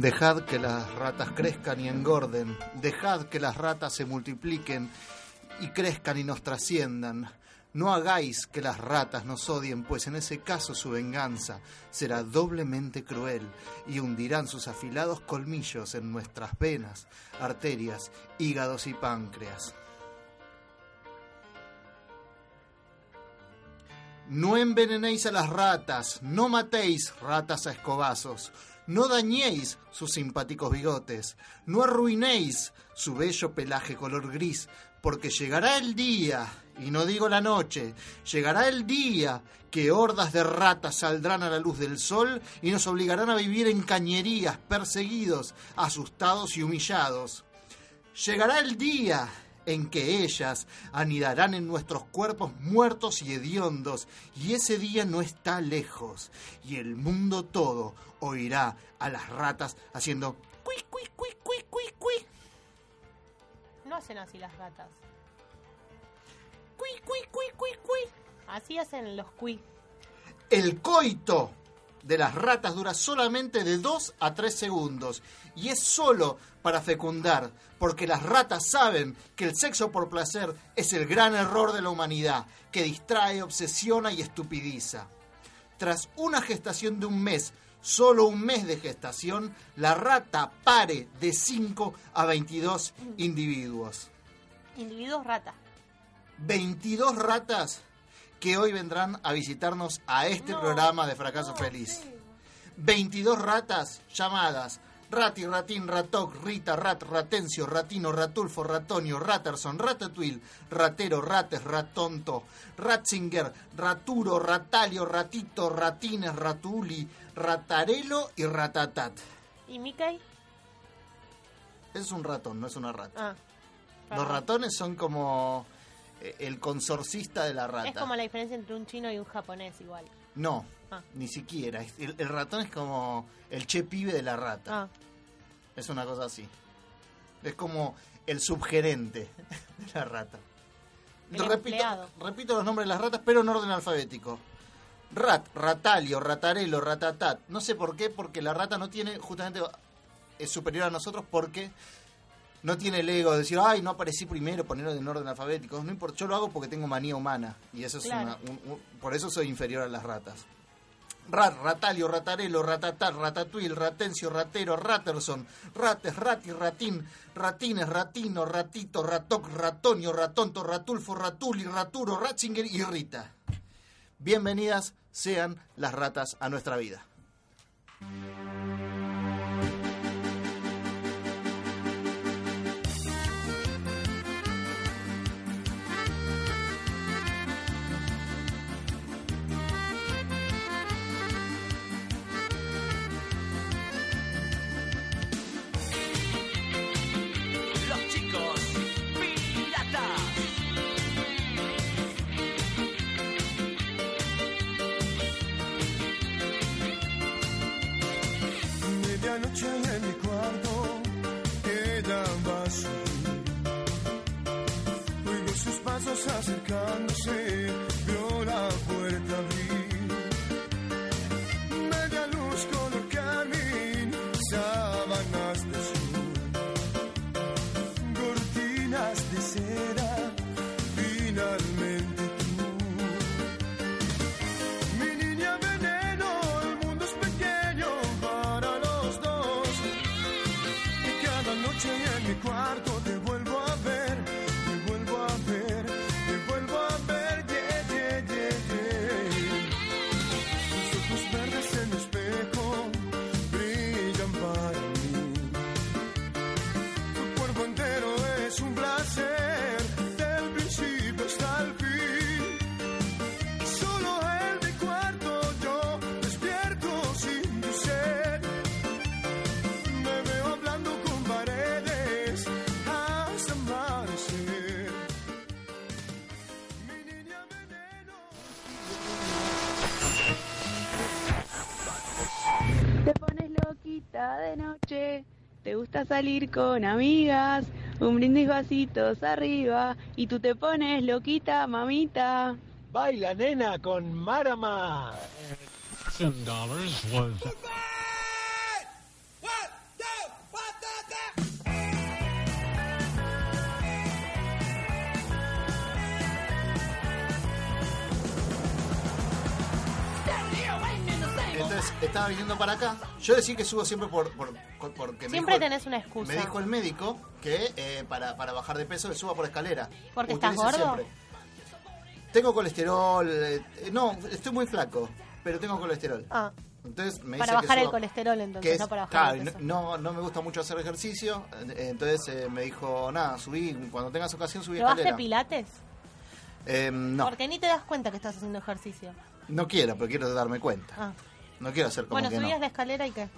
Dejad que las ratas crezcan y engorden, dejad que las ratas se multipliquen y crezcan y nos trasciendan. No hagáis que las ratas nos odien, pues en ese caso su venganza será doblemente cruel y hundirán sus afilados colmillos en nuestras venas, arterias, hígados y páncreas. No envenenéis a las ratas, no matéis ratas a escobazos, no dañéis sus simpáticos bigotes, no arruinéis su bello pelaje color gris, porque llegará el día, y no digo la noche, llegará el día que hordas de ratas saldrán a la luz del sol y nos obligarán a vivir en cañerías, perseguidos, asustados y humillados. Llegará el día en que ellas anidarán en nuestros cuerpos muertos y hediondos, y ese día no está lejos, y el mundo todo oirá a las ratas haciendo cui, cui, cui, cui, cui, cui. Hacen así las ratas. Cui, cui, cui, cui, cui. Así hacen los cui. El coito de las ratas dura solamente de 2 a 3 segundos y es solo para fecundar, porque las ratas saben que el sexo por placer es el gran error de la humanidad, que distrae, obsesiona y estupidiza. Tras una gestación de un mes, solo un mes de gestación, la rata pare de 5 a 22 individuos. Individuos rata. 22 ratas que hoy vendrán a visitarnos a este No. programa de Fracaso Feliz. 22 ratas llamadas Rati, Ratín, Ratoc, Rita, Rat, Ratencio, Ratino, Ratulfo, Ratonio, Raterson, Ratatouille, Ratero, Rates, Ratonto, Ratzinger, Raturo, Ratalio, Ratito, Ratines, Ratuli, Ratarelo y Ratatat. ¿Y Mickey? Es un ratón, no es una rata. Ah. Los ratones son como eh, el consorcista de la rata. Es como la diferencia entre un chino y un japonés igual. No, Ah. ni siquiera. El, el ratón es como el che pibe de la rata. Ah. Es una cosa así. Es como el subgerente de la rata. El repito, repito los nombres de las ratas, pero en orden alfabético. Rat, ratalio, ratarelo, ratatat. No sé por qué, porque la rata no tiene, justamente, es superior a nosotros porque no tiene el ego de decir, ay, no aparecí primero, ponerlo en orden alfabético. No importa, yo lo hago porque tengo manía humana. Y eso es una, un- un- por eso soy inferior a las ratas. Rat, ratalio, ratarelo, ratatat, ratatouille, ratencio, ratero, raterson, rates, rati, ratín, ratines, ratino, ratito, ratoc, ratonio, ratonto, ratulfo, ratuli, raturo, ratzinger y rita. Bienvenidas sean las ratas a nuestra vida. Medianoche en mi cuarto quedaba subir. Oigo sus pasos acercándose, de noche, te gusta salir con amigas, un brindis vasitos arriba y tú te pones loquita, mamita. Baila nena con Marama. Estaba viniendo para acá. Yo decía que subo siempre por, por- por- porque me Siempre dijo- tenés una excusa. Me dijo el médico que eh, para, para bajar de peso suba por escalera. ¿Porque estás gordo? Tengo colesterol, eh, no, estoy muy flaco, pero tengo colesterol. Ah, Entonces me para dice que bajar el colesterol entonces, que es- no para bajar claro, el peso. no, no me gusta mucho hacer ejercicio, eh, entonces eh, me dijo, nada, subí, cuando tengas ocasión subí ¿Probaste escalera. pilates? Eh, no, Porque ni te das cuenta que estás haciendo ejercicio. no quiero, pero quiero darme cuenta. Ah. No quiero hacer como Bueno, que subías no. la escalera y qué.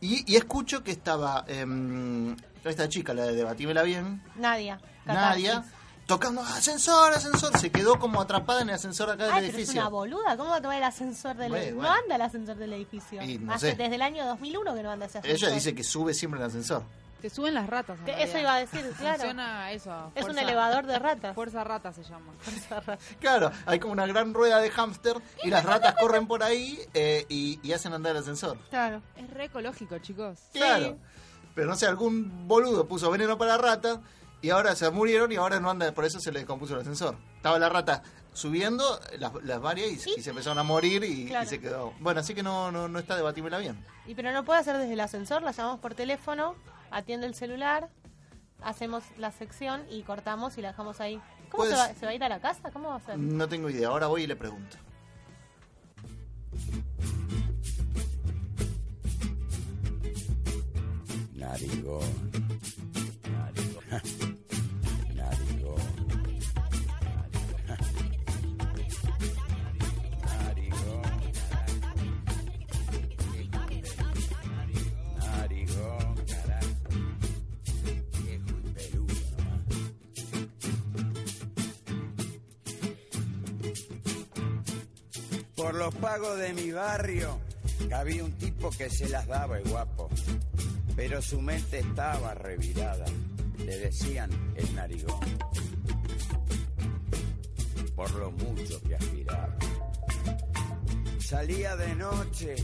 Y, y escucho que estaba em, esta chica, la de Debatímela Bien, Nadia. Nadia, Catarsis. tocando ascensor, ascensor. Se quedó como atrapada en el ascensor acá del pero es edificio. una boluda. ¿Cómo va a tomar el ascensor del edificio? bueno. No anda el ascensor del edificio. Y no Hace sé. desde el año 2001 que no anda ese ascensor. Ella dice que sube siempre el ascensor. Te suben las ratas. en eso iba a decir, claro. Funciona eso. Es un fuerza- elevador de ratas. Fuerza rata se llama. Claro, hay como una gran rueda de hámster y las ratas corren por ahí eh, y, y hacen andar el ascensor. Claro. Es re ecológico, chicos. Claro. Pero no sé, algún boludo puso veneno para rata y ahora se murieron y ahora no anda, por eso se le descompuso el ascensor. Estaba la rata subiendo las, las varias y, y se empezaron a morir y, se quedó. Bueno, así que no, no, no está debatímela bien. Y pero no puede hacer desde el ascensor, la llamamos por teléfono, atiende el celular, hacemos la sección y cortamos y la dejamos ahí. ¿Cómo se Puedes- va, se va a ir a la casa? ¿Cómo va a ser? No tengo idea, ahora voy y le pregunto. Narigón. Narigón. Por los pagos de mi barrio, había un tipo que se las daba el guapo pero su mente estaba revirada. Le decían el narigón, por lo mucho que aspiraba. Salía de noche,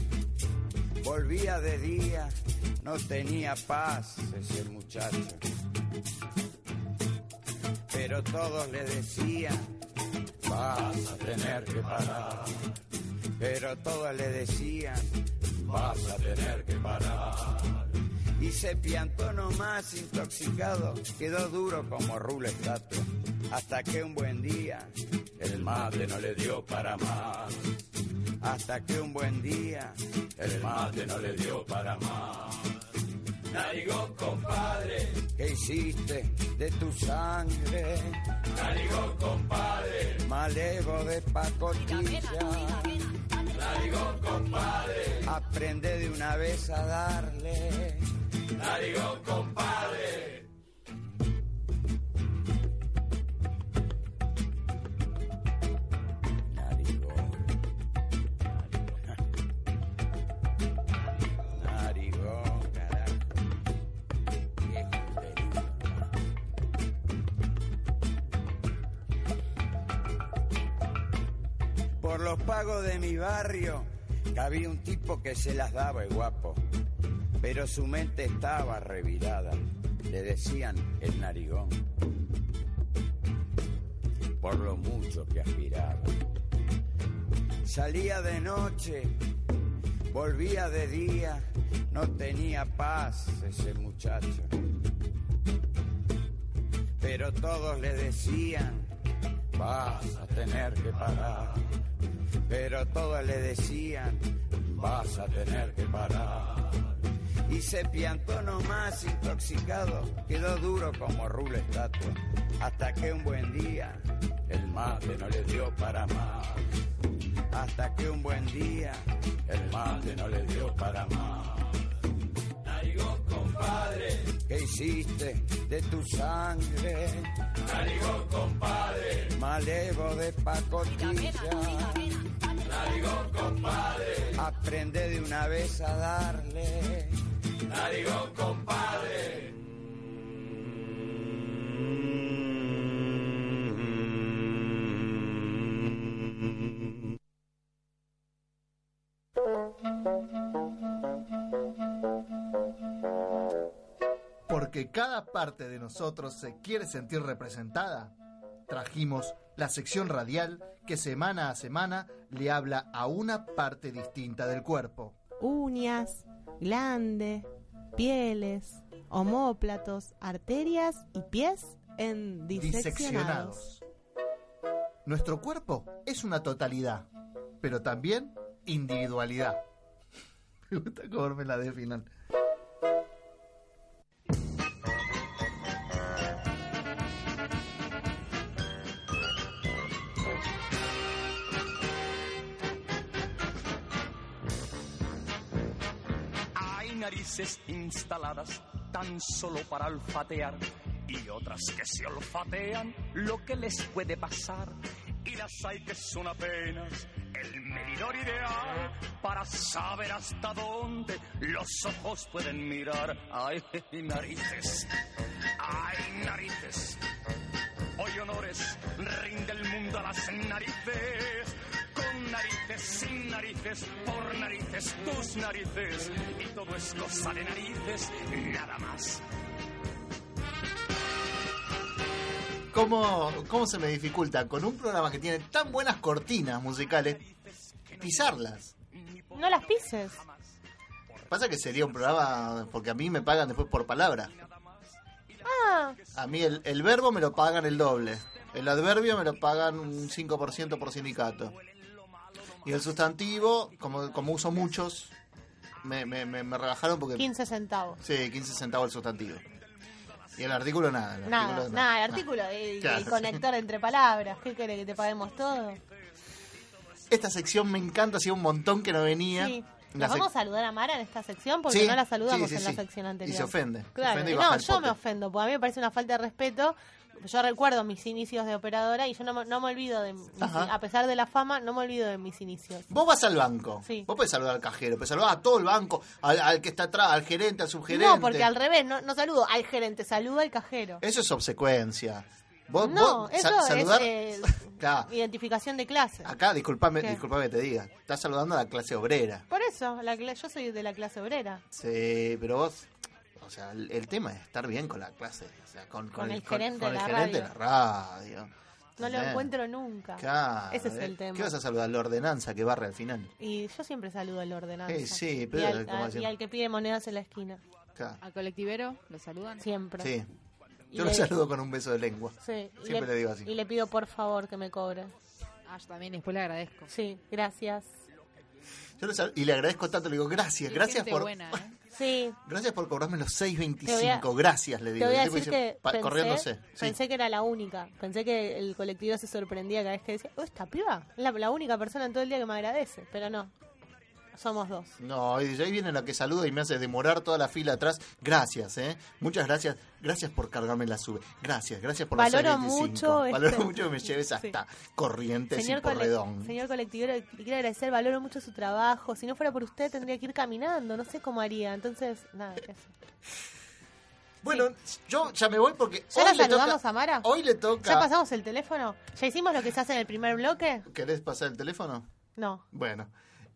volvía de día, no tenía paz ese muchacho. Pero todos le decían, vas a tener que parar. Pero todos le decían, vas a tener que parar y se piantó nomás intoxicado, quedó duro como rulo estatua, hasta que un buen día el mate no le dio para más. Hasta que un buen día el mate no le dio para más. Narigón, compadre, ¿qué hiciste de tu sangre? Narigón, compadre, malevo de pacotilla. Narigón, compadre, aprende de una vez a darle. Narigón, compadre. Por los pagos de mi barrio, había un tipo que se las daba el guapo, pero su mente estaba revirada. Le decían el narigón, por lo mucho que aspiraba. Salía de noche, volvía de día, no tenía paz ese muchacho. Pero todos le decían, vas a tener que parar. Pero todos le decían, vas a tener que parar. Y se piantó nomás intoxicado, quedó duro como rulo estatua. Hasta que un buen día el mate no le dio para más. Hasta que un buen día el mate no le dio para más. Narigón, compadre, ¿qué hiciste de tu sangre. Narigón, compadre. Malevo de pacotilla. Narigón, compadre. Aprende de una vez a darle. Narigón, compadre. Cada parte de nosotros se quiere sentir representada, trajimos la sección radial que semana a semana le habla a una parte distinta del cuerpo. Uñas, glande, pieles, homóplatos, arterias y pies en diseccionados. diseccionados. Nuestro cuerpo es una totalidad, pero también individualidad. Me gusta cómo me la de instaladas tan solo para olfatear y otras que se olfatean lo que les puede pasar. Y las hay que son apenas el medidor ideal para saber hasta dónde los ojos pueden mirar. Hay narices, hay narices. Hoy honores rinde el mundo a las narices. Narices, sin narices, por narices, tus narices. Y todo es cosa de narices, nada más. ¿Cómo, ¿Cómo se me dificulta con un programa que tiene tan buenas cortinas musicales pisarlas? No las pises. Pasa que sería un programa, porque a mí me pagan después por palabra. Ah, A mí el, el verbo me lo pagan el doble. El adverbio me lo pagan un 5% por sindicato. Y el sustantivo, como, como uso muchos, me, me, me, me rebajaron porque... 15 centavos. Sí, 15 centavos el sustantivo. Y el artículo nada. el Nada, artículo nada, el artículo, el, Claro, el conector entre palabras. ¿Qué quiere que te paguemos todo? Esta sección me encanta, hacía un montón que no venía. Sí. La ¿Nos sec- vamos a saludar a Mara en esta sección? Porque Sí, no la saludamos sí, sí, en la sección anterior. Y se ofende. Se Claro, ofende y no, el yo me ofendo, porque a mí me parece una falta de respeto. Yo recuerdo mis inicios de operadora y yo no, me- no me olvido de, mis- a pesar de la fama, no me olvido de mis inicios. Vos vas al banco. Sí. Vos podés saludar al cajero, pero saludar a todo el banco, al, al que está atrás, al gerente, al subgerente. No, porque al revés, no, no saludo al gerente, saludo al cajero. Eso es obsecuencia. Vos, No, vos eso es eh, Claro, identificación de clase. acá, disculpame, ¿Qué? disculpame que te diga. Estás saludando a la clase obrera. Por eso, la yo soy de la clase obrera. Sí, pero vos... O sea, el, el tema es estar bien con la clase. O sea, con, Con el gerente con de el la gerente de la radio. No lo encuentro nunca. Claro, Ese es ¿eh? el tema. ¿Qué vas a saludar? La ordenanza que barre al final. Y yo siempre saludo al ordenanza. Eh, sí, y, pero al, como a- decir- y al que pide monedas en la esquina. Claro. Al colectivero, ¿lo saludan? Siempre. Sí. Y Yo lo le- saludo con un beso de lengua. Sí, y Siempre le digo así. Y le pido por favor que me cobre. Ah, yo también después le agradezco. Sí, gracias. Yo sal- y le agradezco tanto, le digo gracias, gracias por buena, ¿eh? Sí, gracias por cobrarme los Te voy 6.25, a- gracias, le te digo. voy a decir que pensé, corriéndose. Sí. pensé que era la única. Pensé que el colectivo se sorprendía cada vez que decía, oh, esta piba es la, la única persona en todo el día que me agradece. Pero no, somos dos. No, y ahí viene la que saluda y me hace demorar toda la fila atrás. Gracias, ¿eh? Muchas gracias. Gracias por cargarme la sube. Gracias, gracias por Valoro 6.25. mucho Valoro este- mucho que me lleves Sí. hasta Corrientes y Señor, cole- Porredón. señor colectivero, le quiero agradecer, valoro mucho su trabajo. Si no fuera por usted, tendría que ir caminando. No sé cómo haría. Entonces, nada, eso. Bueno, yo ya me voy porque ¿Ya hoy la le saludamos toca... a Mara? Hoy le toca... ¿Ya pasamos el teléfono? ¿Ya hicimos lo que se hace en el primer bloque? ¿Querés pasar el teléfono? No. Bueno.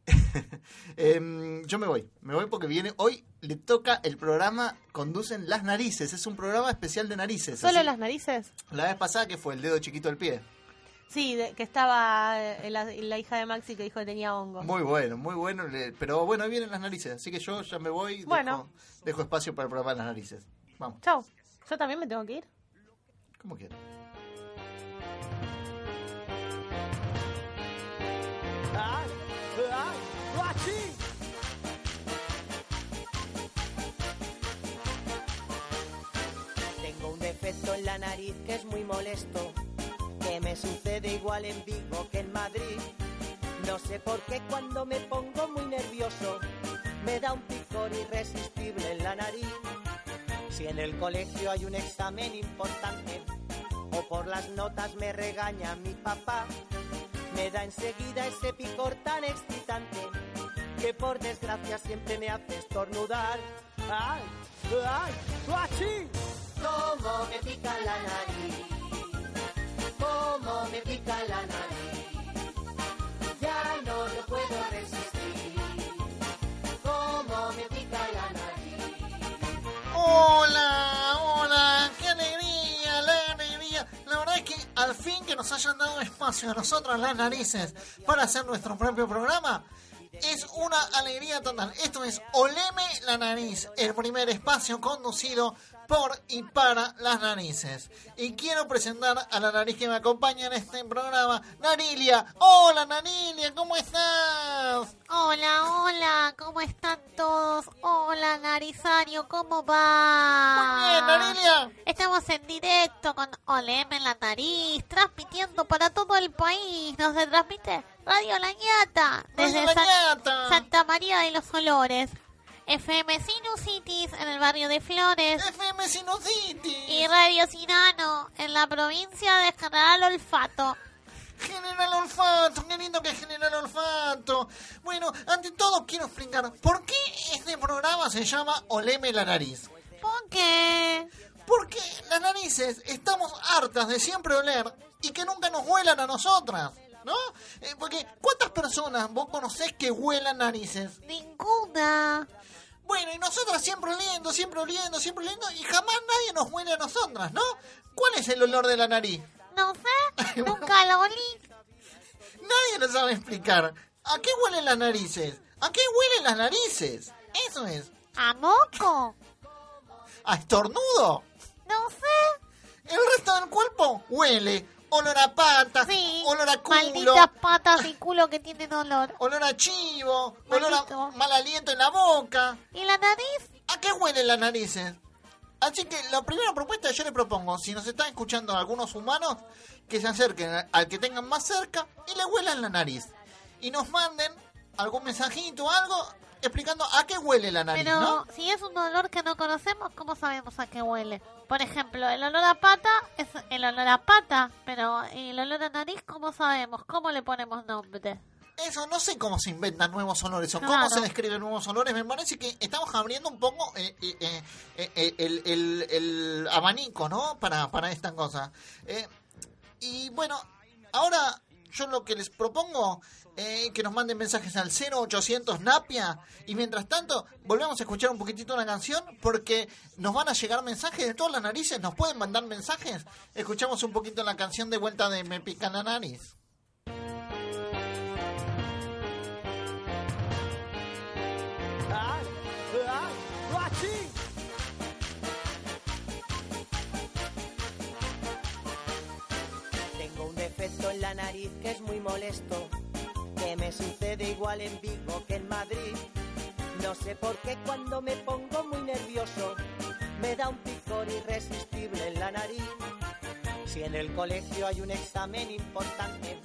Em, yo me voy. Me voy porque viene. Hoy le toca el programa Conducen las Narices. Es un programa especial de narices. ¿Solo así- las narices? La vez pasada que fue el dedo chiquito del pie. Sí, de- que estaba eh, la, la hija de Maxi que dijo que tenía hongo. Muy bueno, muy bueno. Pero bueno, ahí vienen las narices. Así que yo ya me voy. Bueno. Dejo, dejo espacio para el programa de las narices. Vamos, Chau. ¿Yo también me tengo que ir? como quieran. Tengo un defecto en la nariz que es muy molesto, que me sucede igual en Vigo que en Madrid. No sé por qué cuando me pongo muy nervioso, me da un picor irresistible en la nariz. Si en el colegio hay un examen importante o por las notas me regaña mi papá, me da enseguida ese picor tan excitante que por desgracia siempre me hace estornudar. ¡Ay! ¡Ay! ¡Achí! ¿Cómo me pica la nariz? ¿Cómo me pica la nariz? Ya no lo puedo resistir. ¿Cómo me pica la nariz? Hola, hola, qué alegría, la alegría. La verdad es que al fin que nos hayan dado espacio a nosotros las narices para hacer nuestro propio programa. Es una alegría total. Esto es Oleme la nariz, el primer espacio conducido por y para las narices. Y quiero presentar a la nariz que me acompaña en este programa, Narilia. Hola Narilia, ¿cómo estás? Hola, hola, ¿cómo están todos? Hola, Narizario, ¿cómo va? Muy bien, Narilia. Estamos en directo con Olem en la nariz, transmitiendo para todo el país. Nos transmite Radio La Ñata, desde Radio La San- Ñata. Santa María de los Olores. FM Sinusitis en el barrio de Flores. FM Sinusitis. Y Radio Sinano en la provincia de General Olfato. General Olfato, qué lindo que es General Olfato. Bueno, ante todo quiero explicar por qué este programa se llama Oleme la nariz. ¿Por qué? Porque las narices estamos hartas de siempre oler y que nunca nos huelan a nosotras, ¿no? Eh, porque ¿cuántas personas vos conocés que huelan narices? Ninguna. Bueno, y nosotras siempre oliendo, siempre oliendo, siempre oliendo y jamás nadie nos huele a nosotras, ¿no? ¿Cuál es el olor de la nariz? No sé, nunca lo olí. Nadie lo sabe explicar. ¿A qué huelen las narices? ¿A qué huelen las narices? Eso es. ¿A moco? ¿A estornudo? No sé. El resto del cuerpo huele. Olor a pata, Sí, olor a culo, malditas patas y culo que tienen olor. olor a chivo, olor Maldito. a mal aliento en la boca. ¿Y la nariz? ¿A qué huelen las narices? Así que la primera propuesta yo le propongo, si nos están escuchando algunos humanos, que se acerquen al que tengan más cerca y le huelan la nariz. Y nos manden algún mensajito o algo explicando a qué huele la nariz, Pero ¿no? si es un olor que no conocemos, ¿cómo sabemos a qué huele? Por ejemplo, el olor a pata es el olor a pata, pero el olor a nariz, ¿cómo sabemos? ¿Cómo le ponemos nombre? Eso, no sé cómo se inventan nuevos olores o cómo se describen nuevos olores. Me parece que estamos abriendo un poco eh, eh, eh, el, el- el abanico, ¿no? Para, para esta cosa. Eh, y bueno, ahora yo lo que les propongo es que nos manden mensajes al 0800 Napia. Y mientras tanto, volvemos a escuchar un poquitito una canción porque nos van a llegar mensajes de todas las narices. ¿Nos pueden mandar mensajes? Escuchamos un poquito la canción de vuelta de Me pica la nariz. Tengo un defecto en la nariz que es muy molesto, que me sucede igual en Vigo que en Madrid. No sé por qué cuando me pongo muy nervioso, me da un picor irresistible en la nariz. Si en el colegio hay un examen importante,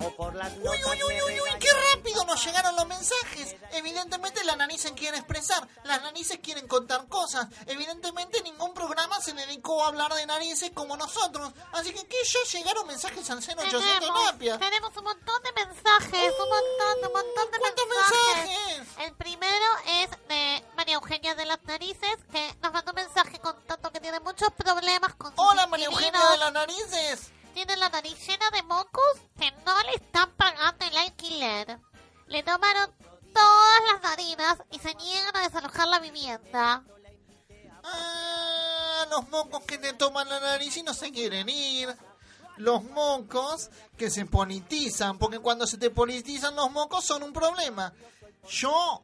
o por las Uy, notas uy, uy, uy, uy, qué rápido nos llegaron los mensajes. Evidentemente las narices quieren expresar, las narices quieren contar cosas. Evidentemente ningún programa se dedicó a hablar de narices como nosotros. Así que, ¿qué? Ya llegaron mensajes al 0800 Tenemos, Napia. tenemos un montón de mensajes, un montón, un montón de ¿Cuántos mensajes. mensajes? El primero es de María Eugenia de las Narices, que nos mandó un mensaje contando que tiene muchos problemas con sus Hola, María Eugenia de las narices. Tiene la nariz llena de mocos que no le están pagando el alquiler. Le tomaron todas las narinas y se niegan a desalojar la vivienda. Ah, los mocos que te toman la nariz y no se quieren ir. Los mocos que se politizan, porque cuando se te politizan los mocos son un problema. Yo,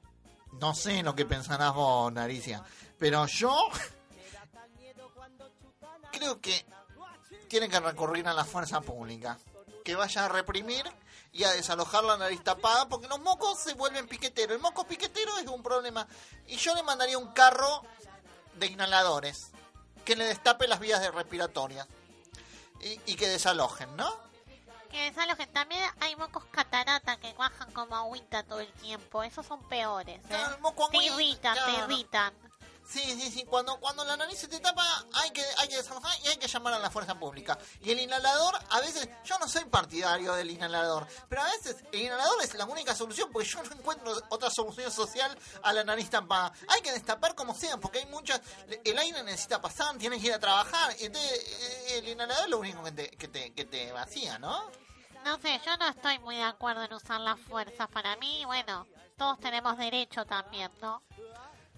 no sé lo que pensarás vos, Naricia, pero yo creo que tienen que recurrir a la fuerza pública. Que vaya a reprimir y a desalojar la nariz tapada, porque los mocos se vuelven piqueteros. El moco piquetero es un problema. Y yo le mandaría un carro de inhaladores que le destape las vías de respiratorias y, y que desalojen, ¿no? Que desalojen. También hay mocos catarata que bajan como agüita todo el tiempo. Esos son peores. ¿eh? Claro, el moco te irritan, te irritan. Sí, sí, sí. Cuando, cuando la nariz se te tapa, hay que, hay que desalojar y hay que llamar a la fuerza pública. Y el inhalador, a veces, yo no soy partidario del inhalador, pero a veces el inhalador es la única solución porque yo no encuentro otra solución social a la nariz tapada. Hay que destapar como sea, porque hay muchas. El aire necesita pasar, tienes que ir a trabajar. Entonces, eh, el inhalador es lo único que te, que te, que te vacía, ¿no? No sé, yo no estoy muy de acuerdo en usar las fuerzas. Para mí, bueno, todos tenemos derecho también, ¿no?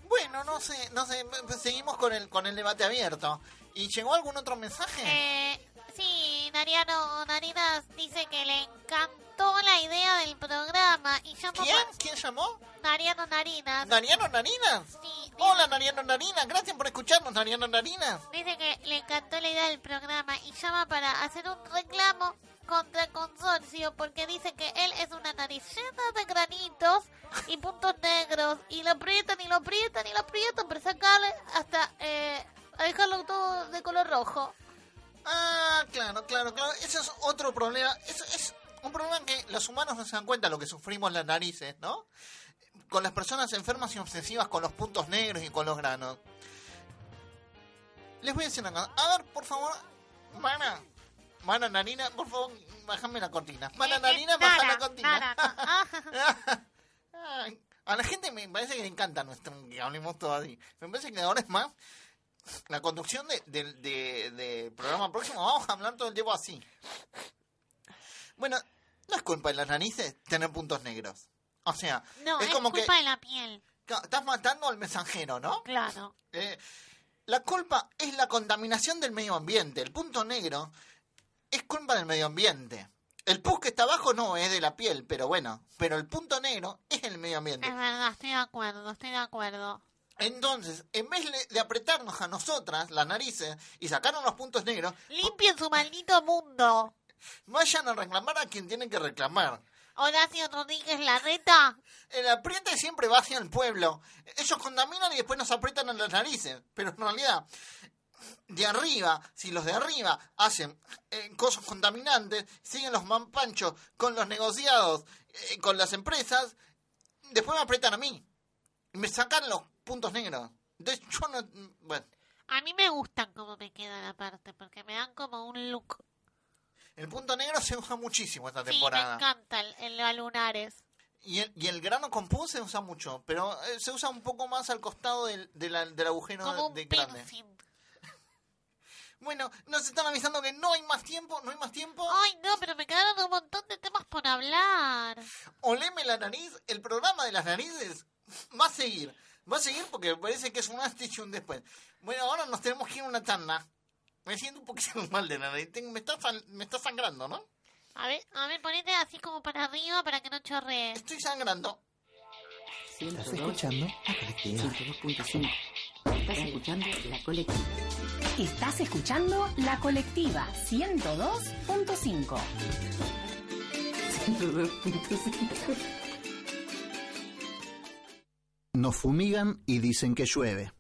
Bueno, no sé, no sé, seguimos con el, con el debate abierto. ¿Y llegó algún otro mensaje? Eh, sí, Nariano Narinas dice que le encantó la idea del programa y llamó ¿Quién? ¿Quién llamó? Nariano Narinas. ¿Nariano Narinas? Sí, Hola, Nariano Narinas. Gracias por escucharnos, Nariano Narinas. Dice que le encantó la idea del programa y llama para hacer un reclamo contra el consorcio porque dice que él es una nariz llena de granitos y puntos negros y lo aprietan y lo aprietan y lo aprietan para sacarle hasta eh, a dejarlo todo de color rojo. Ah, claro, claro, claro. Ese es otro problema. Es, es un problema que los humanos no se dan cuenta lo que sufrimos las narices, ¿no? Con las personas enfermas y obsesivas con los puntos negros y con los granos. Les voy a decir una cosa. A ver, por favor, Mana. Mana Narina, por favor, bájame la cortina. Mana Narina, baja la cortina. A la gente me parece que le encanta nuestro que hablemos todo así. Me parece que ahora es más la conducción de- del de, de programa próximo. Vamos a hablar todo el tiempo así. Bueno, no es culpa de las narices tener puntos negros. O sea, no, es es, como culpa que de la piel, estás matando al mensajero, ¿no? claro. Eh, la culpa es la contaminación del medio ambiente. El punto negro es culpa del medio ambiente. El pus que está abajo no es de la piel, pero bueno, pero el punto negro es el medio ambiente. Es verdad, estoy de acuerdo, estoy de acuerdo. Entonces, en vez de- apretarnos a nosotras las narices y sacarnos los puntos negros, Limpien su maldito mundo. vayan a reclamar a quien tienen que reclamar. Horacio Rodríguez Larreta. El apriete siempre va hacia el pueblo. Ellos contaminan y después nos aprietan en las narices. Pero en realidad, de arriba, si los de arriba hacen eh, cosas contaminantes, siguen los mampanchos con los negociados, eh, con las empresas, después me aprietan a mí. Y me sacan los puntos negros. Entonces yo no... Bueno, A mí me gustan cómo me quedan aparte, porque me dan como un look. el punto negro se usa muchísimo esta Sí, me temporada. encanta el, el lunares. Y el, y el grano con pus se usa mucho, pero eh, se usa un poco más al costado del, de la- del agujero Como un de grande. piercing. Bueno, nos están avisando que no hay más tiempo, no hay más tiempo. Ay, no, pero me quedaron un montón de temas por hablar. Oleme la nariz, el programa de las narices va a seguir. Va a seguir porque parece que es un antes y un después. Bueno, ahora nos tenemos que ir a una tanda. Me siento un poquito mal de la nariz. Me está, me está sangrando, ¿no? A ver, a ver, ponete así como para arriba para que no chorree. Estoy sangrando. Estás escuchando la colectiva. 102.5. Estás escuchando la colectiva. Estás escuchando La Colectiva 102.5. 102.5. Nos fumigan y dicen que llueve.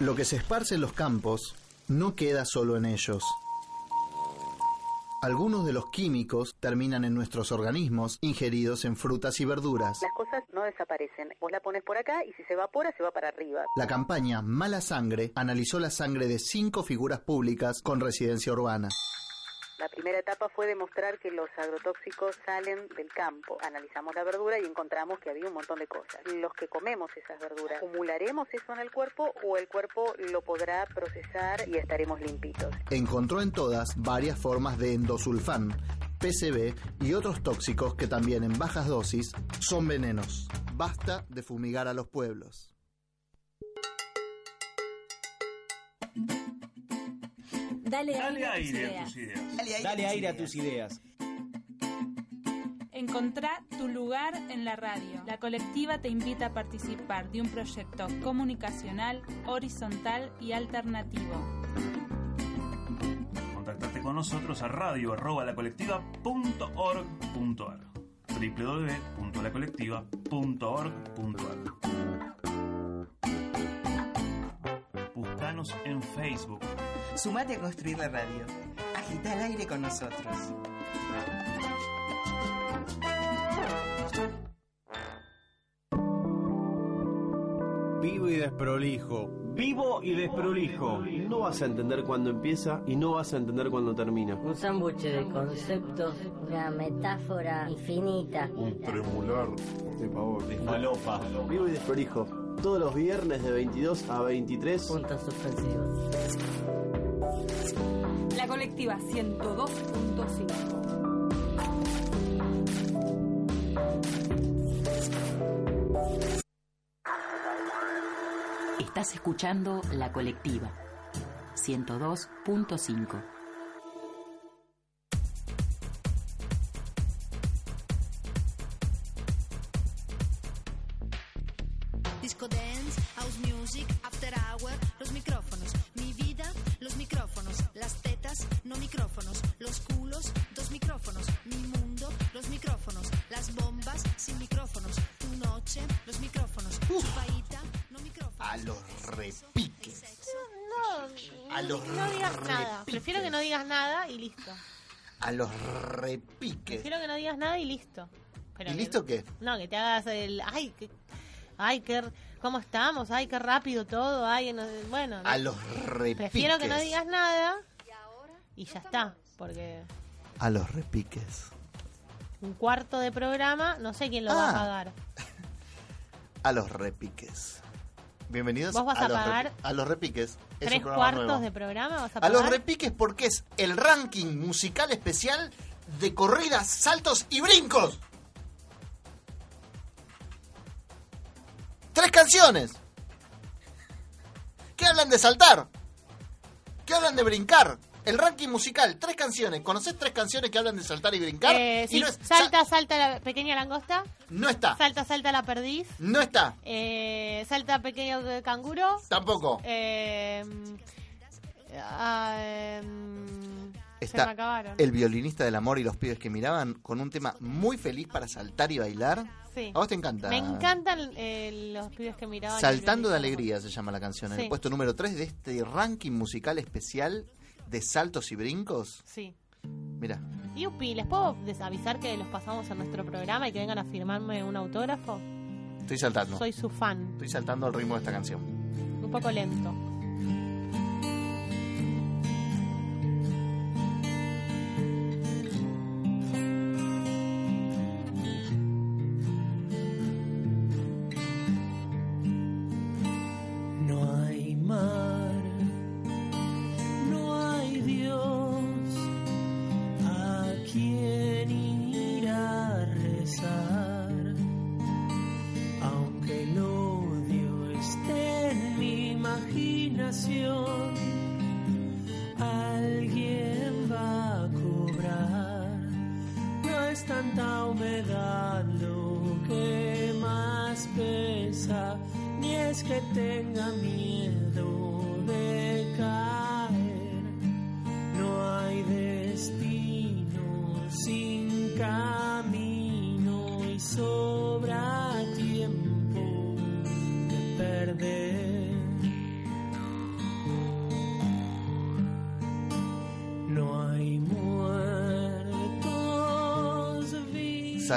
Lo que se esparce en los campos no queda solo en ellos. Algunos de los químicos terminan en nuestros organismos ingeridos en frutas y verduras. Las cosas no desaparecen. Vos la pones por acá y si se evapora, se va para arriba. La campaña Mala Sangre analizó la sangre de cinco figuras públicas con residencia urbana. La primera etapa fue demostrar que los agrotóxicos salen del campo. Analizamos la verdura y encontramos que había un montón de cosas. Los que comemos esas verduras, ¿acumularemos eso en el cuerpo o el cuerpo lo podrá procesar y estaremos limpitos? Encontró en todas varias formas de endosulfán, PCB y otros tóxicos que también en bajas dosis son venenos. Basta de fumigar a los pueblos. Dale, Dale aire, aire a tus ideas. ideas. Dale aire a tus ideas. Encontrá tu lugar en la radio. La colectiva te invita a participar de un proyecto comunicacional, horizontal y alternativo. Contactate con nosotros a radio arroba lacolectiva.org.ar www.lacolectiva.org.ar En Facebook. Sumate a construir la radio. Agita el aire con nosotros. Vivo y desprolijo. Vivo y desprolijo. No vas a entender cuándo empieza y no vas a entender cuándo termina. Un sándwich de conceptos, una metáfora infinita. Un tremular de pavor. De. Vivo y desprolijo. Todos los viernes de 22 a 23. Puntos suspensivos. La colectiva 102.5. Estás escuchando La Colectiva 102.5. los repiques. No, A los no digas nada. repiques. Prefiero que no digas nada y listo. A los repiques. Prefiero que no digas nada y listo. Pero ¿Y que- listo qué? No, que te hagas el. Ay, que, ay, qué, ¿cómo estamos? Ay, qué rápido todo. Ay, no- bueno. A no. los repiques. Prefiero que no digas nada y ya está. Porque A los repiques. un cuarto de programa, no sé quién lo va a Ah. pagar. A los repiques. Bienvenidos ¿Vos vas a los pagar repi- a los repiques. Es ¿Tres cuartos nuevo. de programa vas a A pagar? los repiques porque es el ranking musical especial de corridas, saltos y brincos. Tres canciones. ¿Qué hablan de saltar? ¿Qué hablan de brincar? El ranking musical, tres canciones. ¿Conoces tres canciones que hablan de saltar y brincar? Eh, Y sí, no, es- salta, salta la pequeña langosta. no está. Salta, salta la perdiz. No está. Eh, salta pequeño canguro. Tampoco. Eh, se Está me acabaron. el violinista del amor y los pibes que miraban con un tema muy feliz para saltar y bailar. Sí. ¿A vos te encanta? Me encantan eh, los pibes que miraban. Saltando de alegría se llama la canción. En Sí. el puesto número 3 de este ranking musical especial de saltos y brincos. Sí. Mira, Yupi, ¿les puedo desavisar que los pasamos en nuestro programa y que vengan a firmarme un autógrafo? estoy saltando. Soy su fan. Estoy saltando al ritmo de esta canción. Un poco lento.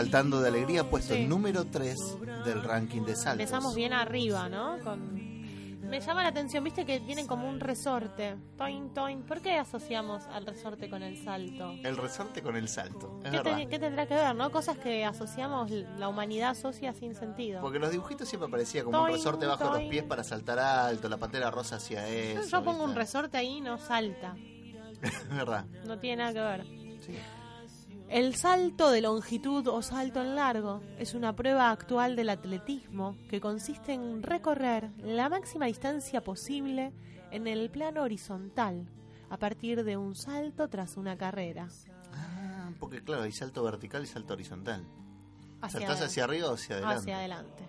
Saltando de alegría, puesto Sí. número 3 del ranking de saltos. Empezamos bien arriba, ¿no? Con... Me llama la atención, viste que tienen como un resorte. Toin, toin. ¿Por qué asociamos al resorte con el salto? El resorte con el salto. Es ¿Qué, qué tendrá que ver, no? Cosas que asociamos, la humanidad asocia sin sentido. Porque los dibujitos siempre parecía como Toin, un resorte bajo los pies para saltar alto, la pantera rosa hacia eso. yo pongo un resorte ahí y no salta. Es verdad. No tiene nada que ver. El salto de longitud o salto en largo es una prueba actual del atletismo que consiste en recorrer la máxima distancia posible en el plano horizontal a partir de un salto tras una carrera. Ah, porque claro, hay salto vertical y salto horizontal. Hacia ¿Saltás hacia arriba o hacia adelante? Hacia adelante.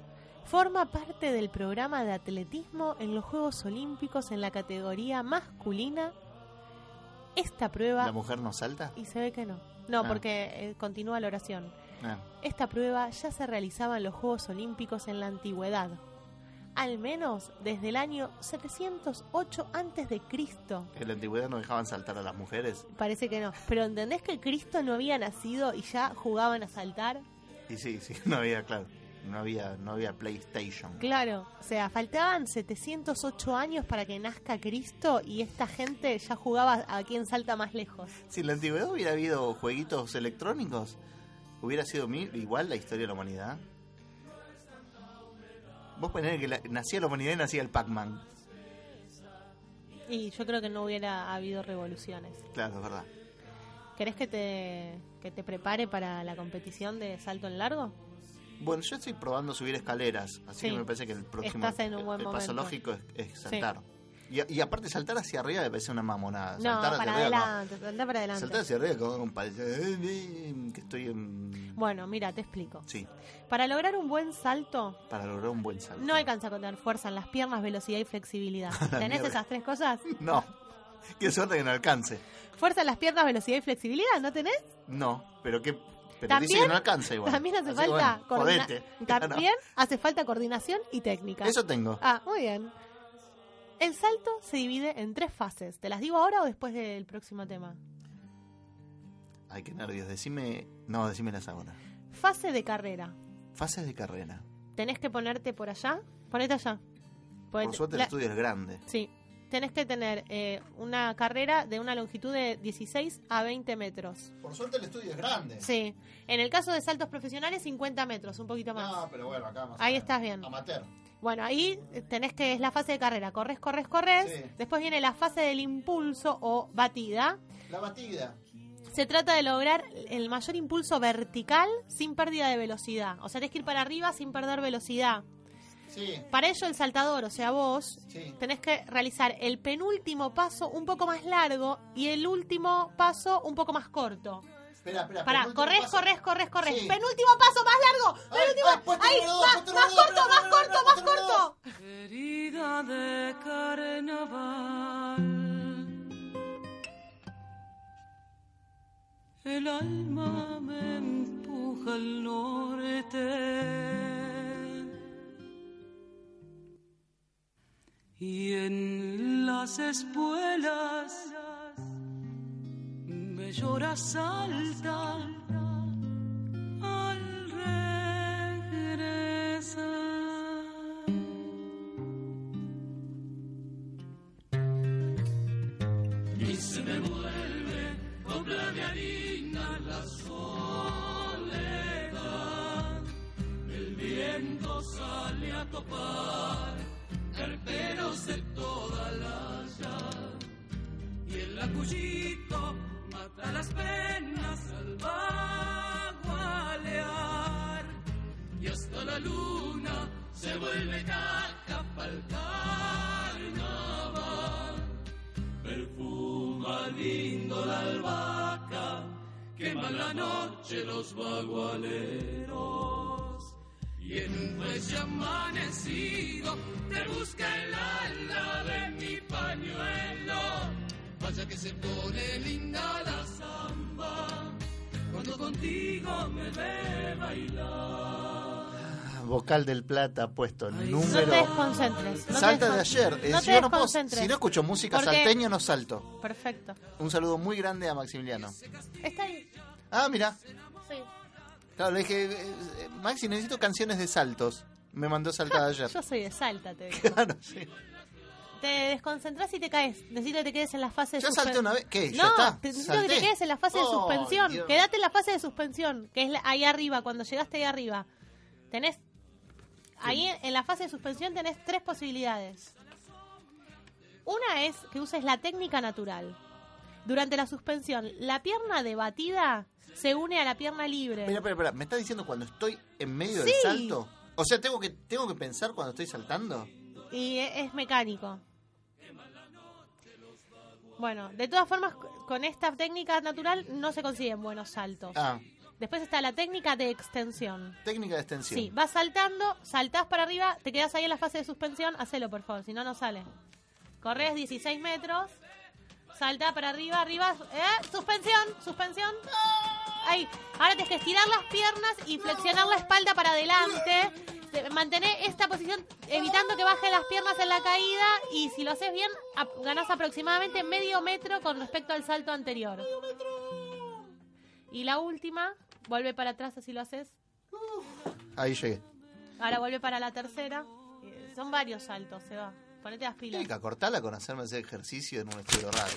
Forma parte del programa de atletismo en los Juegos Olímpicos en la categoría masculina. Esta prueba... ¿La mujer no salta? Y se ve que no. No, Ah. porque eh, continúa la oración. Ah. Esta prueba ya se realizaba en los Juegos Olímpicos en la antigüedad, al menos desde el año 708 antes de Cristo. ¿En la antigüedad no dejaban saltar a las mujeres? Parece que no, pero ¿entendés que Cristo no había nacido y ya jugaban a saltar? Y sí, sí, no había, claro. No había, no había PlayStation. Claro, o sea, faltaban 708 años para que nazca Cristo y esta gente ya jugaba a quien salta más lejos. Si en la antigüedad hubiera habido jueguitos electrónicos, hubiera sido mi- igual la historia de la humanidad. Vos ponés que la- nacía la humanidad y nacía el Pac-Man. Y yo creo que no hubiera habido revoluciones. Claro, es verdad. ¿Querés que te, que te prepare para la competición de salto en largo? Bueno, yo estoy probando subir escaleras, así Sí. que me parece que el próximo Estás en un buen el paso lógico es, es Sí. saltar. Y, y aparte saltar hacia arriba me parece una mamonada. No, saltar para hacia arriba, adelante, salta para adelante. Saltar hacia arriba como un parece que estoy en... Bueno, mira, te explico. Sí, Para lograr un buen salto, para lograr un buen salto. no alcanza con tener fuerza en las piernas, velocidad y flexibilidad. ¿Tenés mierda. esas tres cosas? No, qué suerte que no alcance. Fuerza en las piernas, velocidad y flexibilidad, ¿no tenés? No, pero que pero También- dice que no alcanza igual. También hace Así falta bueno, coordina- jodete. También hace falta coordinación y técnica. Eso tengo. Ah, muy bien. El salto se divide en tres fases. ¿Te las digo ahora o después del próximo tema? Ay, qué nervios. Decime, no, decímelas ahora. Fase de carrera. Fases de carrera. Tenés que ponerte por allá. Ponete allá. Por suerte el la- estudio es grande. Sí. Tenés que tener eh, una carrera de una longitud de 16 a 20 metros. Por suerte el estudio es grande. Sí. En el caso de saltos profesionales, 50 metros, un poquito más. No, pero bueno, acá más. Ahí estás bien. Amateur. Bueno, ahí tenés que es la fase de carrera. Corres, corres, corres. Sí. Después viene la fase del impulso o batida. La batida. Se trata de lograr el mayor impulso vertical sin pérdida de velocidad. O sea, tenés que ir para arriba sin perder velocidad. Sí. Para ello, el saltador, o sea, vos, Sí. tenés que realizar el penúltimo paso un poco más largo y el último paso un poco más corto. Espera, espera. Pará, corres, paso. corres, corres, corres. Sí. Penúltimo paso más largo. Penúltimo. ay, puesto ahí, número dos, más, dos, corto, más corto, más corto. Herida de carnaval. El alma las espuelas me llora salta Vocal del Plata puesto No número. te desconcentres. no te Salta de ayer. Eh, si, yo no puedo- desconcentres. si no escucho música Porque- salteña, no salto. Perfecto. Un saludo muy grande a Maximiliano. Está ahí. Ah, mira. Sí. Claro, le dije, eh, eh, Maxi, necesito canciones de saltos. Me mandó saltada ayer. Yo soy de Salta, te digo. Claro, sí. Te desconcentrás y te caes. Necesito que te quedes en la fase de Ya salté suspensión. una vez. ¿Qué? ¿Ya No, está? necesito ¿Salté? que te quedes en la fase de Oh, suspensión. Dios. Quédate en la fase de suspensión, que es ahí arriba, cuando llegaste ahí arriba. Tenés. Ahí en la fase de suspensión tenés tres posibilidades. Una es que uses la técnica natural. Durante la suspensión, la pierna de batida se une a la pierna libre. Espera, espera, espera. ¿Me estás diciendo cuando estoy en medio Sí. del salto? O sea, ¿tengo que, ¿tengo que pensar cuando estoy saltando? Y e- es mecánico. Bueno, de todas formas, con esta técnica natural no se consiguen buenos saltos. Ah, Después está la técnica de extensión. técnica de extensión. Sí, vas saltando, saltás para arriba, te quedas ahí en la fase de suspensión, hacelo por favor, si no, no sale. Corres 16 metros, saltá para arriba, arriba, ¿eh? Suspensión, suspensión. Ahí, ahora tienes que estirar las piernas y flexionar la espalda para adelante. Te- Mantener esta posición evitando que bajen las piernas en la caída y si lo haces bien, ganás aproximadamente medio metro con respecto al salto anterior. Y la última, vuelve para atrás así lo haces. Ahí llegué. Ahora vuelve para la tercera. Eh, Son varios saltos, se va. Ponete las pilas. Cortala con hacerme ese ejercicio en un estudio radio.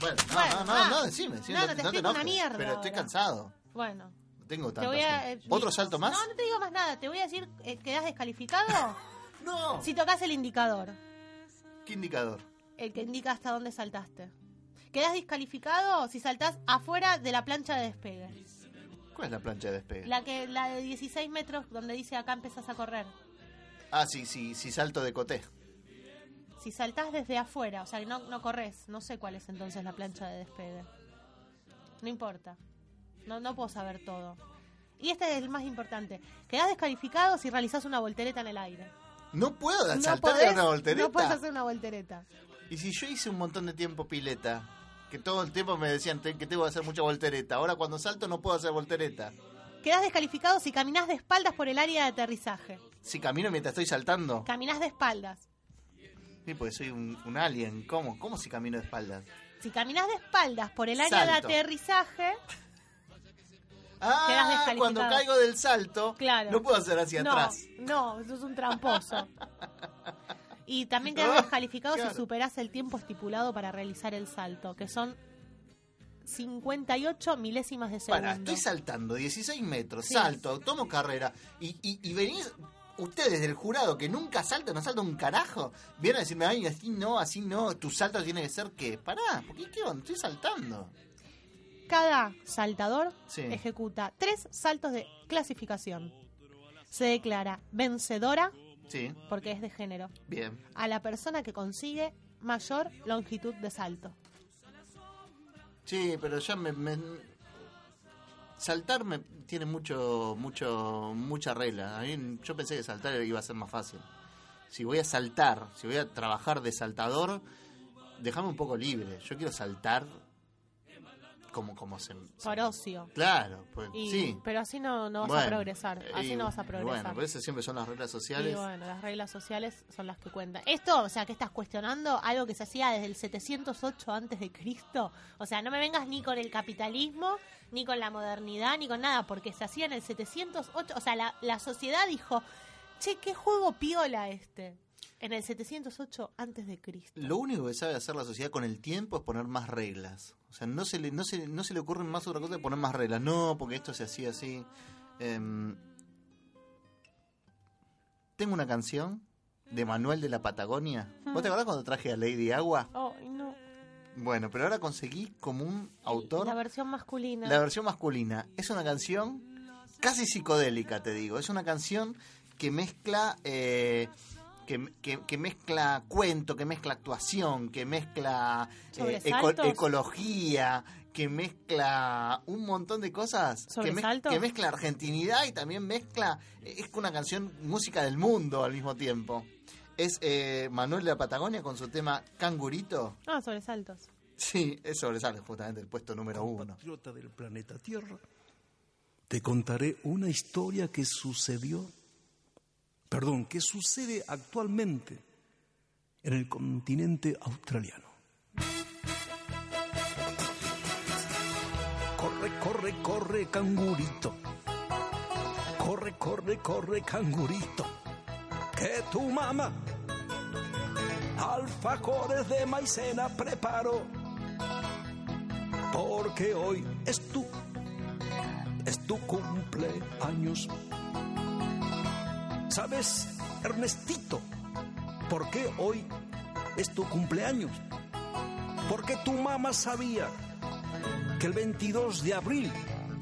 Bueno, no, Bueno, no, no, ah. no, decime. No, no te explico una enojes, mierda Pero estoy ahora. cansado. Bueno. No tengo Te tanto. voy a, eh, ¿Otro salto más? No, no te digo más nada. Te voy a decir, eh, ¿quedás descalificado? no. Si tocas el indicador, ¿Qué indicador? el que indica hasta dónde saltaste. ¿Quedás descalificado si saltás afuera de la plancha de despegue? ¿Cuál es la plancha de despegue? La que la de 16 metros donde dice acá empezás a correr. Ah, sí, sí, sí, salto de coté. Si saltás desde afuera, o sea, no, no corres, no sé cuál es entonces la plancha de despegue. No importa. No, no puedo saber todo. Y este es el más importante. Quedás descalificado si realizás una voltereta en el aire. No puedo No saltar de una voltereta. No puedes hacer una voltereta. Y si yo hice un montón de tiempo pileta, que todo el tiempo me decían que tengo que hacer mucha voltereta, ahora cuando salto no puedo hacer voltereta. Quedás descalificado si caminás de espaldas por el área de aterrizaje. Si camino mientras estoy saltando, Caminás de espaldas. sí, porque soy un, un alien. ¿Cómo? ¿Cómo si camino de espaldas? Si caminás de espaldas por el área de aterrizaje, Ah, cuando caigo del salto, Claro. no puedo hacer hacia no, atrás. No, eso es un tramposo. Y también quedas descalificado claro. si superás el tiempo estipulado para realizar el salto, que son 58 milésimas de segundo. Para, estoy saltando 16 metros, Sí. salto, tomo carrera y, y, y venís ustedes del jurado que nunca saltan, no saltan un carajo, vienen a decirme, ay, así no, así no, tu salto tiene que ser que, pará, ¿por qué, qué onda? Estoy saltando. Cada saltador Sí. ejecuta tres saltos de clasificación. Se declara vencedora, Sí, porque es de género, bien. a la persona que consigue mayor longitud de salto. Sí, pero ya me, me- saltar me tiene mucho, mucho, mucha regla. A mí, yo pensé que saltar iba a ser más fácil. Si voy a saltar, si voy a trabajar de saltador, déjame un poco libre. Yo quiero saltar como, como se, Por ocio. Claro, pues Y- sí. Pero así no, no vas a Bueno, progresar. Así y- no vas a progresar. Bueno, pero esas siempre son las reglas sociales. Y bueno, las reglas sociales son las que cuentan. Esto, o sea, que estás cuestionando algo que se hacía desde el 708 antes de Cristo. O sea, no me vengas ni con el capitalismo, ni con la modernidad, ni con nada, porque se hacía en el 708. O sea, la, la sociedad dijo, che, qué juego piola este. En el 708 antes de Cristo. Lo único que sabe hacer la sociedad con el tiempo es poner más reglas. O sea, no se le, no se, no se le ocurre más otra cosa que poner más reglas. No, porque esto se hacía así. Em, tengo una canción de Manuel de la Patagonia. ¿Vos te acordás cuando traje a Lady Agua? Oh, no. Bueno, pero ahora conseguí como un autor La versión masculina. la versión masculina. Es una canción casi psicodélica, te digo. Es una canción que mezcla. eh, que, que- que mezcla cuento, que mezcla actuación, que mezcla eh, eco- ¿Sobresaltos? ecología, que mezcla un montón de cosas, que, mez- ¿Sobresaltos? que mezcla argentinidad y también mezcla, es una canción música del mundo al mismo tiempo. Es eh, Manuel de la Patagonia con su tema Cangurito. Ah, sobresaltos. Sí, es sobresale justamente el puesto número uno. Compatriota del planeta Tierra, te contaré una historia que sucedió, perdón, que sucede actualmente en el continente australiano. Corre, corre, corre, cangurito. Corre, corre, corre, cangurito. Que tu mamá alfajores de maicena preparó. Porque hoy es tu, es tu cumpleaños. ¿Sabes, Ernestito? ¿Por qué hoy es tu cumpleaños? Porque tu mamá sabía que el 22 de abril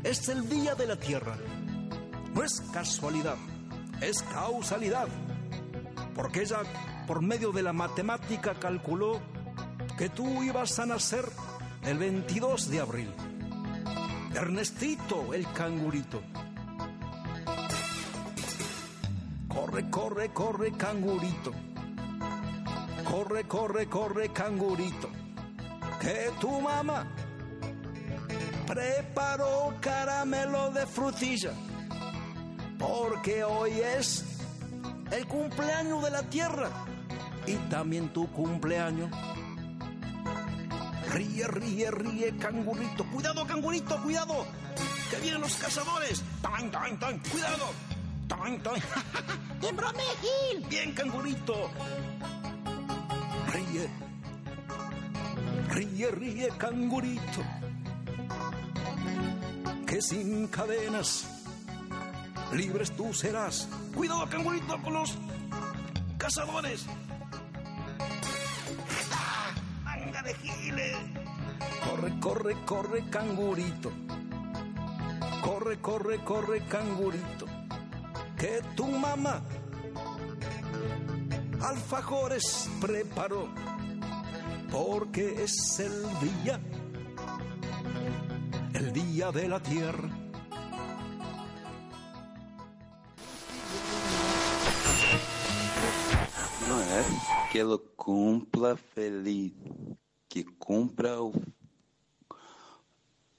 es el Día de la Tierra. No es casualidad, es causalidad. Porque ella, por medio de la matemática, calculó que tú ibas a nacer el 22 de abril. Ernestito, el cangurito. Corre, corre, corre, cangurito. Corre, corre, corre, cangurito. Que tu mamá preparó caramelo de frutilla. Porque hoy es el cumpleaños de la tierra y también tu cumpleaños. Ríe, ríe, ríe, cangurito. Cuidado, cangurito, cuidado. Que vienen los cazadores. Tan, tan, tan. Cuidado. Toin, toin. ¡Te bromé, Gil! Bien, cangurito. Ríe. Ríe, ríe, cangurito. Que sin cadenas libres tú serás. Cuidado, cangurito, con los cazadores. ¡Ah! ¡Manga de giles! Corre, corre, corre, cangurito. Corre, corre, corre, cangurito. Que tu mamá alfajores preparó. Porque es el día, el día de la tierra. Não é que ela cumpra feliz, que cumpra o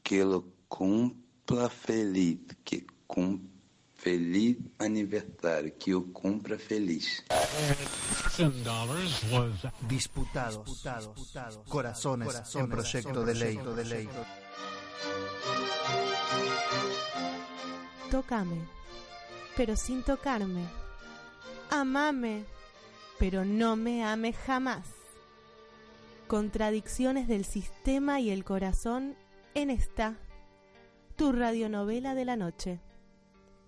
que ela cumpra feliz, que cum feliz aniversário, que eu cumpra feliz. Disputados, corazones, en proyecto de ley. De ley. Tócame, pero sin tocarme. Amame, pero no me ame jamás. Contradicciones del sistema y el corazón en esta, tu radionovela de la noche.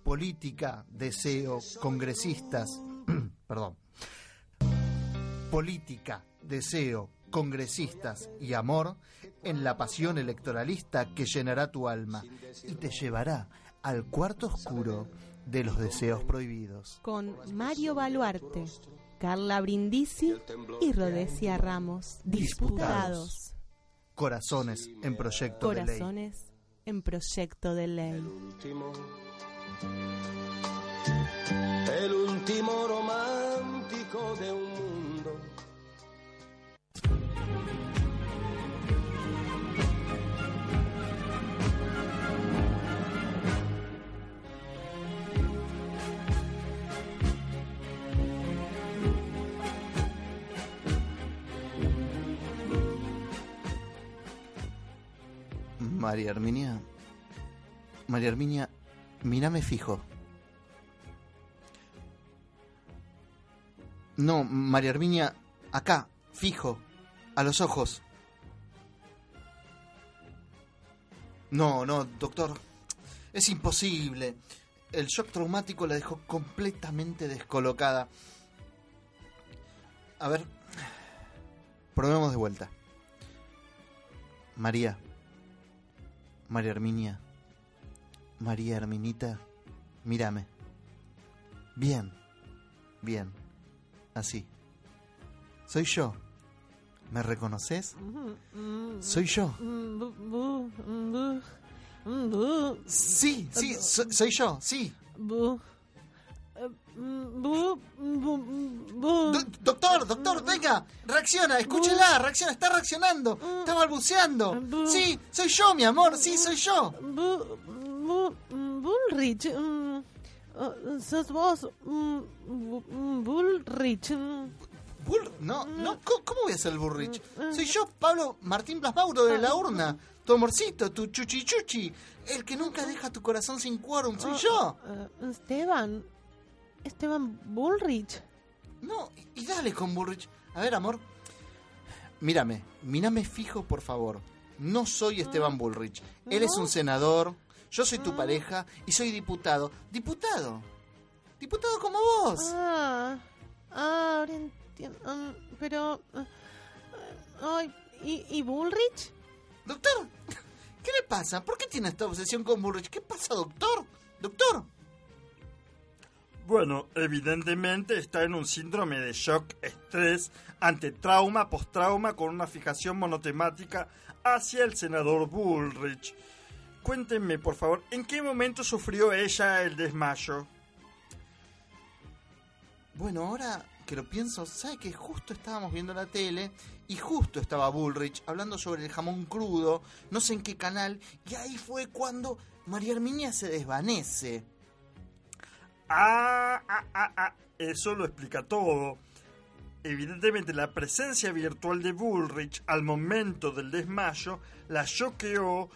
Política, deseo, congresistas. Perdón. Política, deseo, congresistas y amor en la pasión electoralista que llenará tu alma y te llevará al cuarto oscuro de los deseos prohibidos. Con Mario Baluarte, Carla Brindisi y Rodesia Ramos. Disputados. Corazones en proyecto de ley. Corazones en proyecto de ley. El último romántico de un mundo. María Herminia. María Herminia, mírame fijo. No, María Herminia, acá, fijo, a los ojos. No, no, doctor, es imposible. El shock traumático la dejó completamente descolocada. A ver, probemos de vuelta. María, María Herminia, María Herminita, mírame. Bien, bien, así. Soy yo. ¿Me reconoces? Soy yo. Sí, sí, so- soy yo, sí. Do- doctor, doctor, venga, reacciona, escúchela, reacciona, está reaccionando, está balbuceando. Sí, soy yo, mi amor, sí, soy yo. Bullrich. mm, oh, sos vos. mm, Bu- mm, Bullrich. mm. Bull, no, no, ¿cómo, voy a ser el Bullrich? Soy yo, Pablo Martín Blas Mauro de la urna, tu amorcito, tu chuchichuchi, el que nunca deja tu corazón sin quórum, soy yo. Eh, Esteban. Esteban Bullrich. No, y dale con Bullrich. A ver, amor, mírame, mírame fijo, por favor. No soy Esteban Bullrich. Él es un senador, yo soy tu pareja y soy diputado. ¿Diputado? ¿Diputado como vos? Ah, ah, ahora entiendo. mm, pero. ay, ¿y, ¿y Bullrich? Doctor, ¿qué le pasa? ¿Por qué tiene esta obsesión con Bullrich? ¿Qué pasa, doctor? Doctor. Bueno, evidentemente está en un síndrome de shock, estrés, ante trauma, postrauma, con una fijación monotemática hacia el senador Bullrich. Cuéntenme, por favor, ¿en qué momento sufrió ella el desmayo? Bueno, ahora que lo pienso, ¿sabe que justo estábamos viendo la tele y justo estaba Bullrich hablando sobre el jamón crudo, no sé en qué canal, y ahí fue cuando María Herminia se desvanece. Ah, ah, ah, ah, eso lo explica todo. Evidentemente la presencia virtual de Bullrich al momento del desmayo la choqueó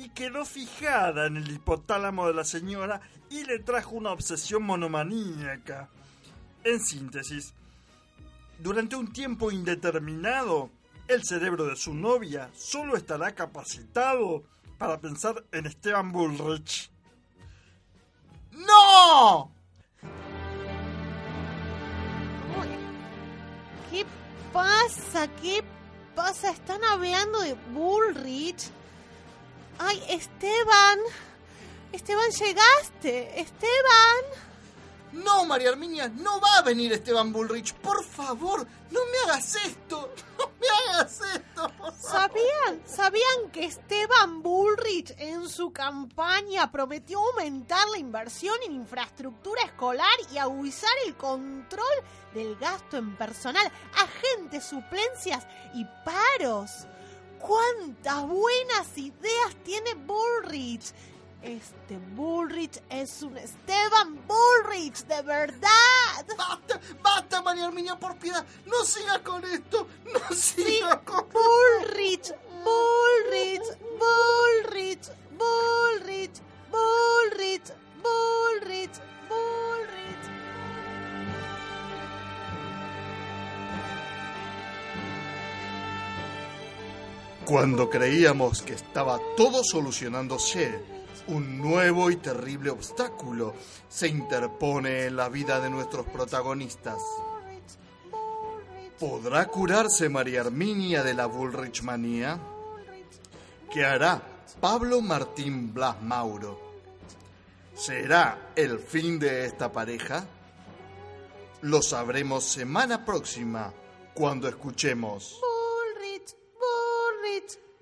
y quedó fijada en el hipotálamo de la señora y le trajo una obsesión monomaníaca. En síntesis, durante un tiempo indeterminado, el cerebro de su novia solo estará capacitado para pensar en Esteban Bullrich. ¡No! ¿Qué pasa? ¿Qué pasa? ¿Están hablando de Bullrich? Ay, Esteban. Esteban, llegaste. Esteban. No, María Arminia, no va a venir Esteban Bullrich. Por favor, no me hagas esto. No me hagas esto. ¿Sabían, ¿Sabían que Esteban Bullrich en su campaña prometió aumentar la inversión en infraestructura escolar y agudizar el control del gasto en personal, agentes, suplencias y paros? ¡Cuántas buenas ideas tiene Bullrich! Este Bullrich es un Esteban Bullrich, de verdad. ¡Basta! ¡Basta, María Arminia, por piedad! ¡No sigas con esto! ¡No sigas con Bullrich, Bullrich, Bullrich, Bullrich, Bullrich, Bullrich, Bullrich. Cuando creíamos que estaba todo solucionándose, un nuevo y terrible obstáculo se interpone en la vida de nuestros protagonistas. ¿Podrá curarse María Arminia de la Bullrich manía? ¿Qué hará Pablo Martín Blas Mauro? ¿Será el fin de esta pareja? Lo sabremos semana próxima cuando escuchemos.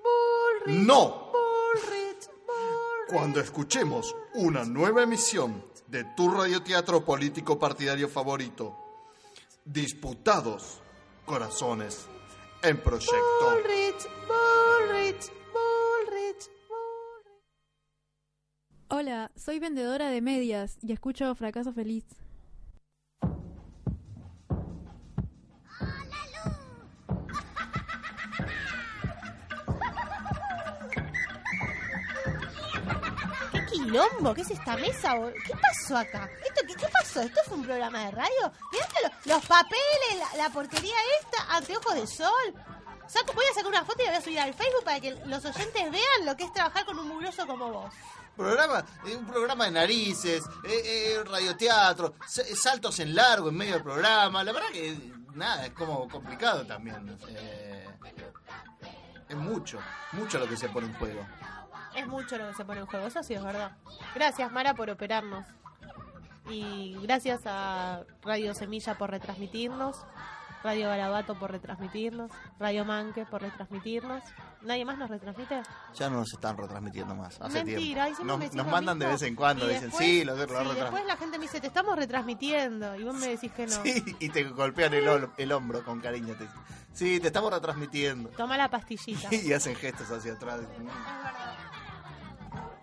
Bullrich, Bullrich, Bullrich. ¡No! Bullrich, Cuando escuchemos una nueva emisión de tu radioteatro político partidario favorito, Disputados Corazones en Proyecto. Bullrich, Bullrich, Bullrich. Hola, soy vendedora de medias y escucho Fracaso Feliz. Quilombo? ¿Qué es esta mesa? ¿Qué pasó acá? ¿Esto, qué, pasó? ¿Esto fue un programa de radio? Mirá los papeles, la, la porquería esta, anteojos de sol. Saco, voy a sacar una foto y la voy a subir al Facebook para que los oyentes vean lo que es trabajar con un mugroso como vos. Programa, eh, un programa de narices, eh, eh, radioteatro, sa- saltos en largo en medio del programa. La verdad que nada, es como complicado también. eh, es mucho, mucho lo que se pone en juego. Es mucho lo que se pone en juego, eso sí es verdad. Gracias, Mara, por operarnos. Y gracias a Radio Semilla por retransmitirnos. Radio Garabato por retransmitirnos. Radio Manque por retransmitirnos. ¿Nadie más nos retransmite? Ya no nos están retransmitiendo más. Hace Mentira, tiempo. Nos, me nos mandan de vez en cuando, Y dicen, después- sí, lo, lo sí, después la gente me dice, te estamos retransmitiendo. Y vos me decís que no. Sí, y te golpean el, el hombro con cariño. Te dicen, sí, te estamos retransmitiendo. Toma la pastillita. Y hacen gestos hacia atrás. Es verdad.